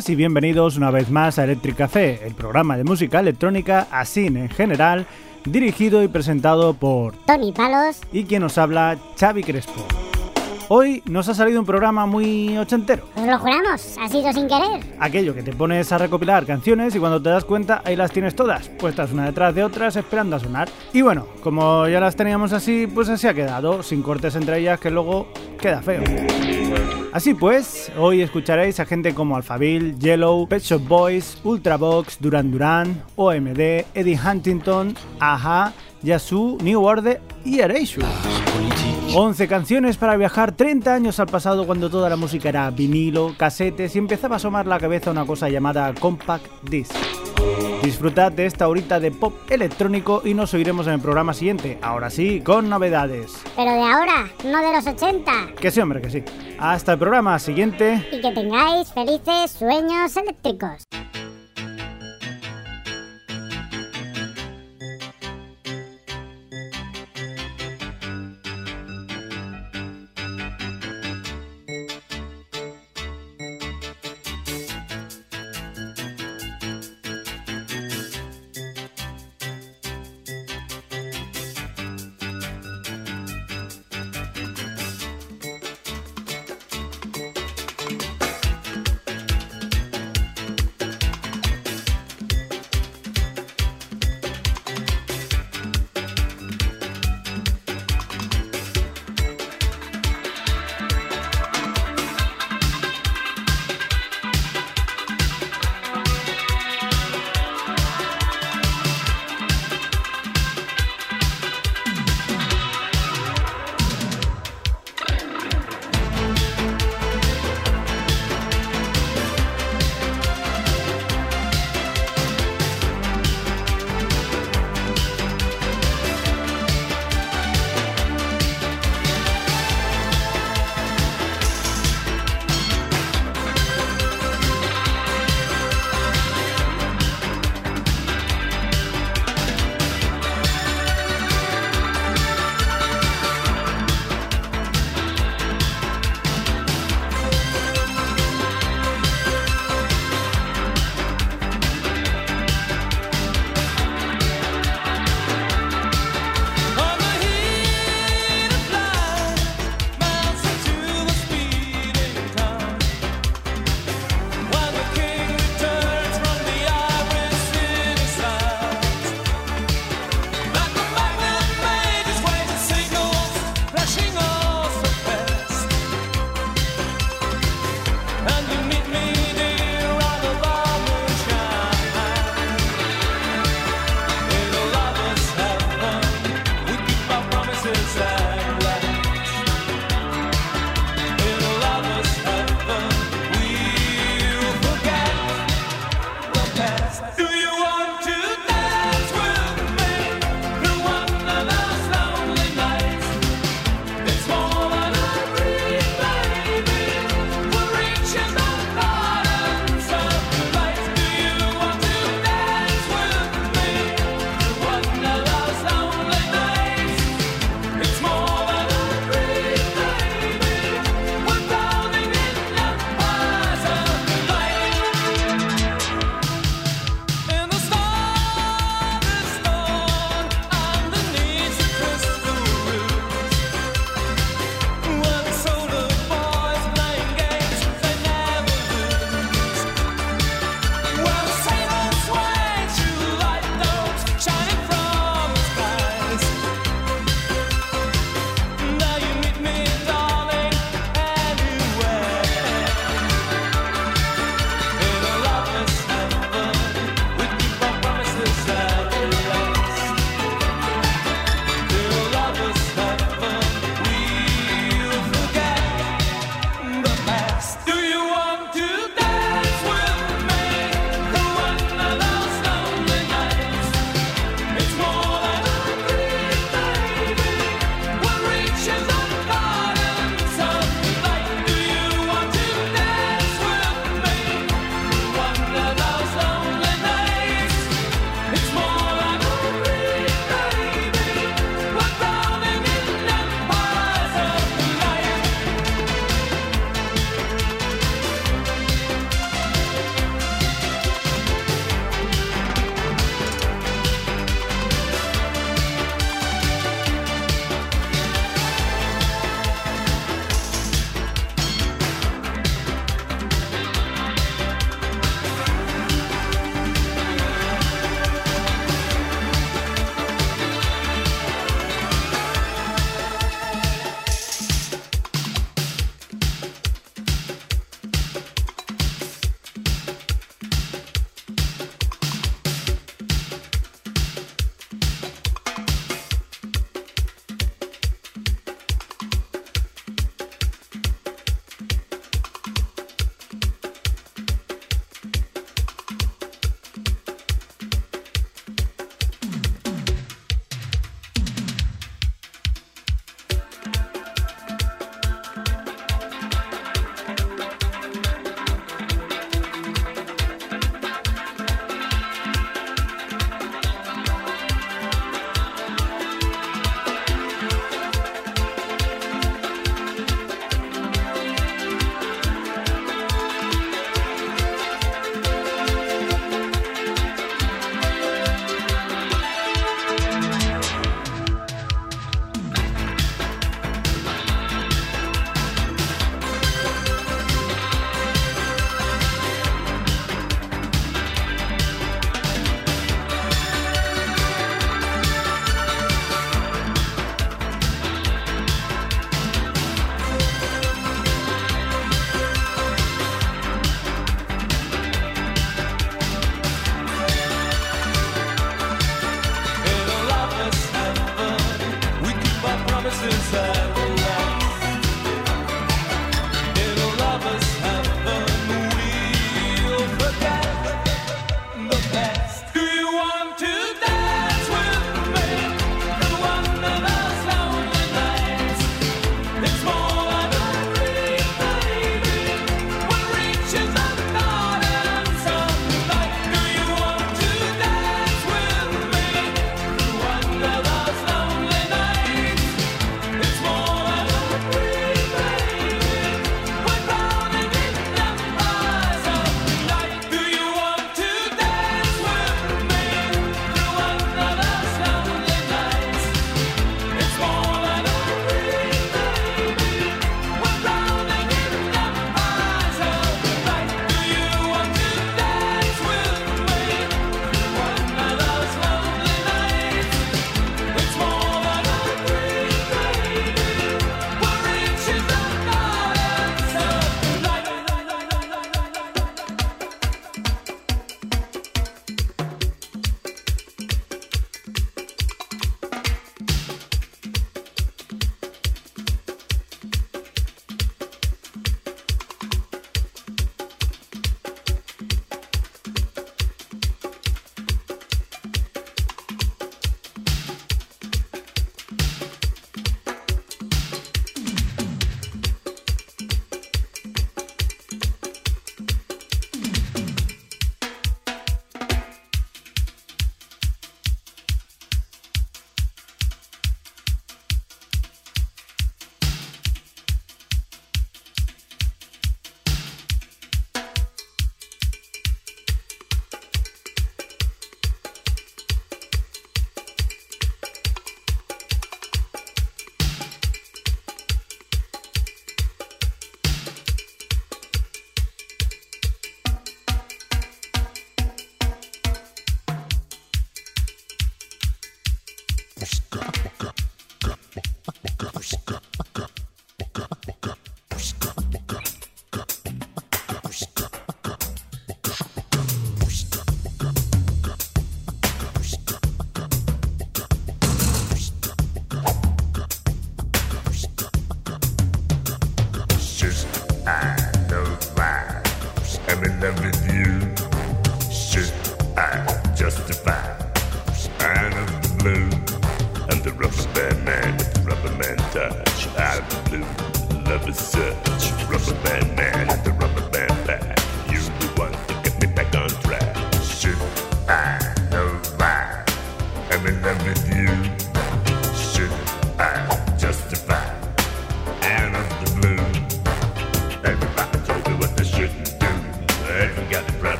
Buenas y bienvenidos una vez más a Electric Café, el programa de música electrónica, así en general, dirigido y presentado por Tony Palos y quien nos habla, Xavi Crespo. Hoy nos ha salido un programa muy ochentero. Nos lo juramos, ha sido sin querer. Aquello que te pones a recopilar canciones y cuando te das cuenta ahí las tienes todas, puestas una detrás de otras esperando a sonar. Y bueno, como ya las teníamos así, pues así ha quedado, sin cortes entre ellas que luego queda feo. Así pues, hoy escucharéis a gente como Alphaville, Yellow, Pet Shop Boys, Ultravox, Duran Duran, OMD, Eddie Huntington, Aja, Yasu, New Order y Erasure. 11 canciones para viajar 30 años al pasado cuando toda la música era vinilo, casetes y empezaba a asomar la cabeza una cosa llamada compact disc. Disfrutad de esta horita de pop electrónico y nos oiremos en el programa siguiente, ahora sí, con novedades. Pero de ahora, no de los 80. Que sí, hombre, que sí. Hasta el programa siguiente. Y que tengáis felices sueños eléctricos.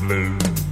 Blue. blues.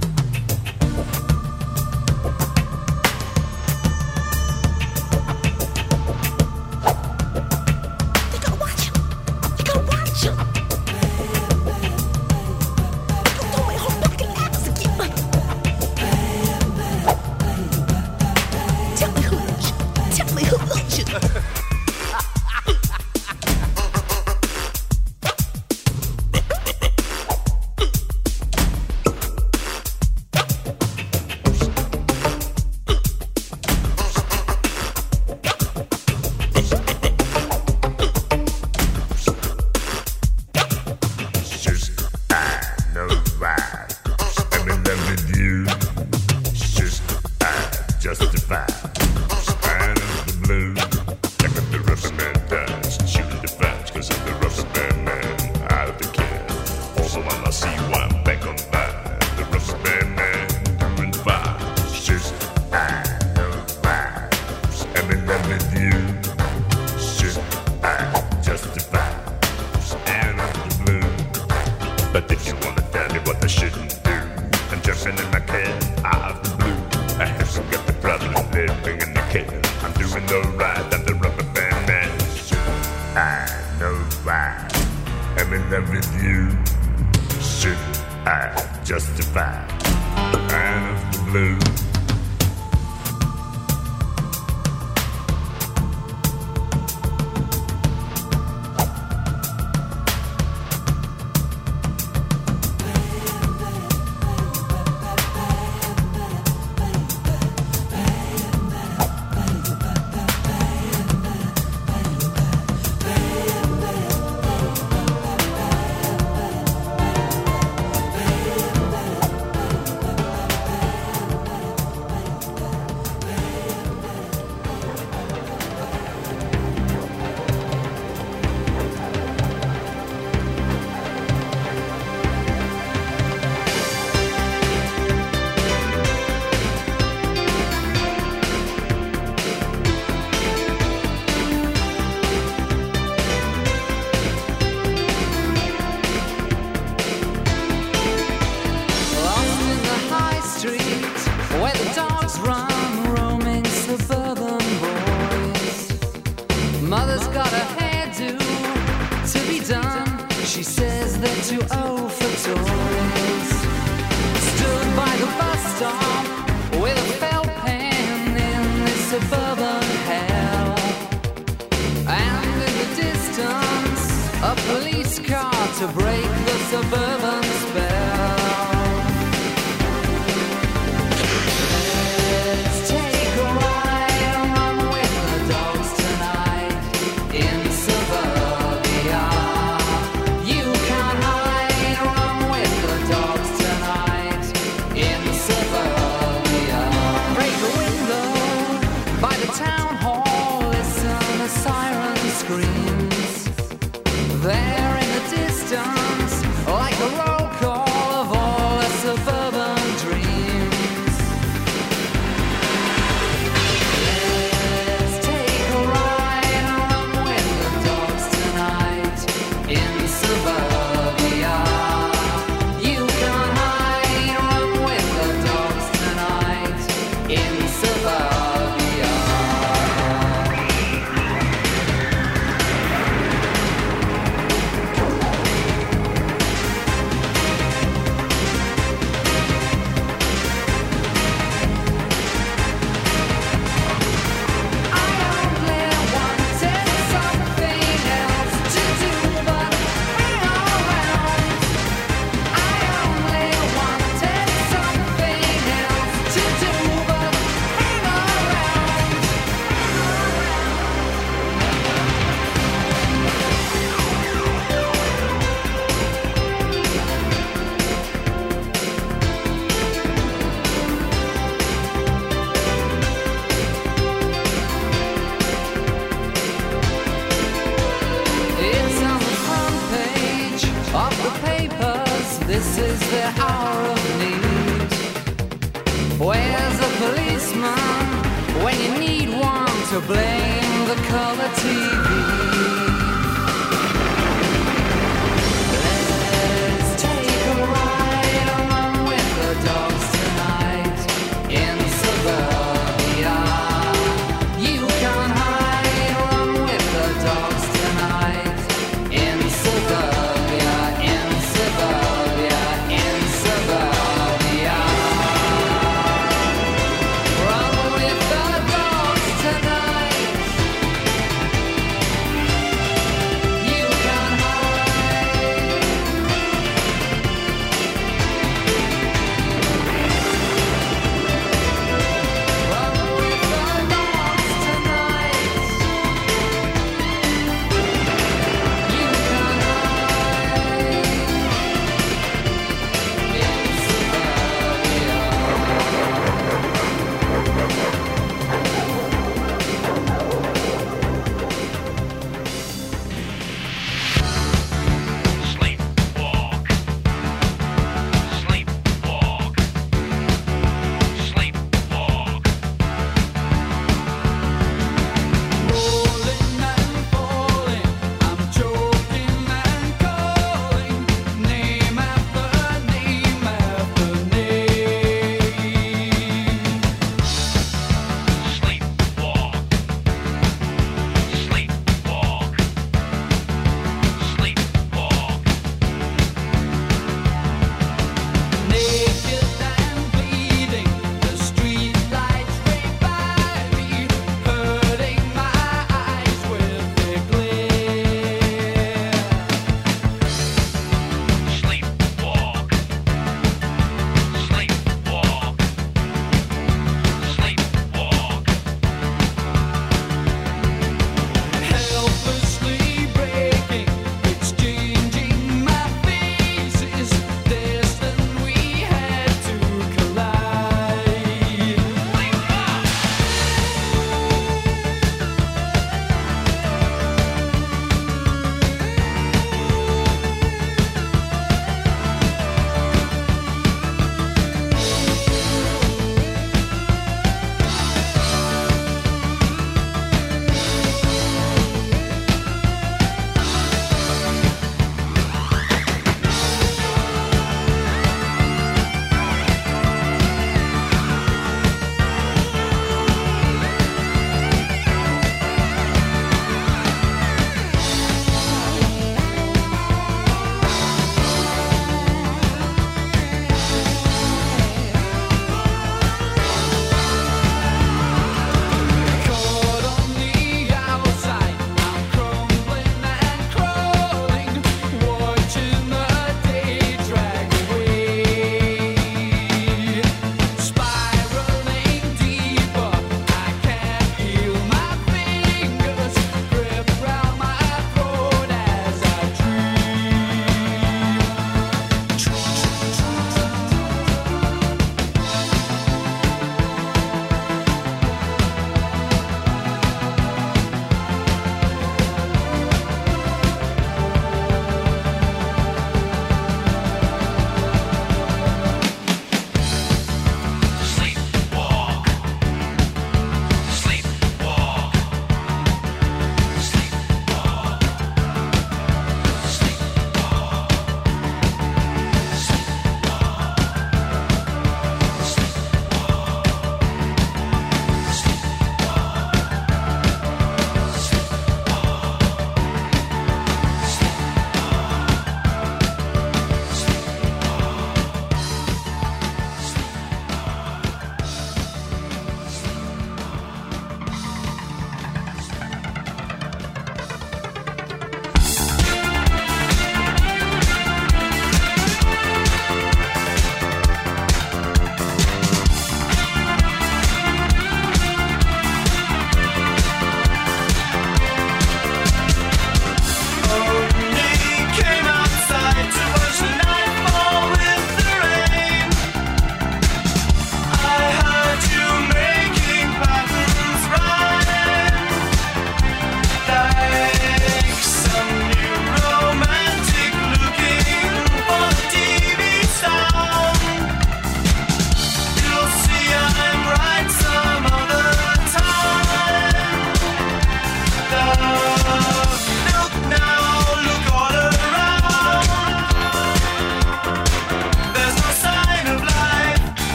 cry. And the blues.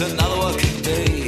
Another working day.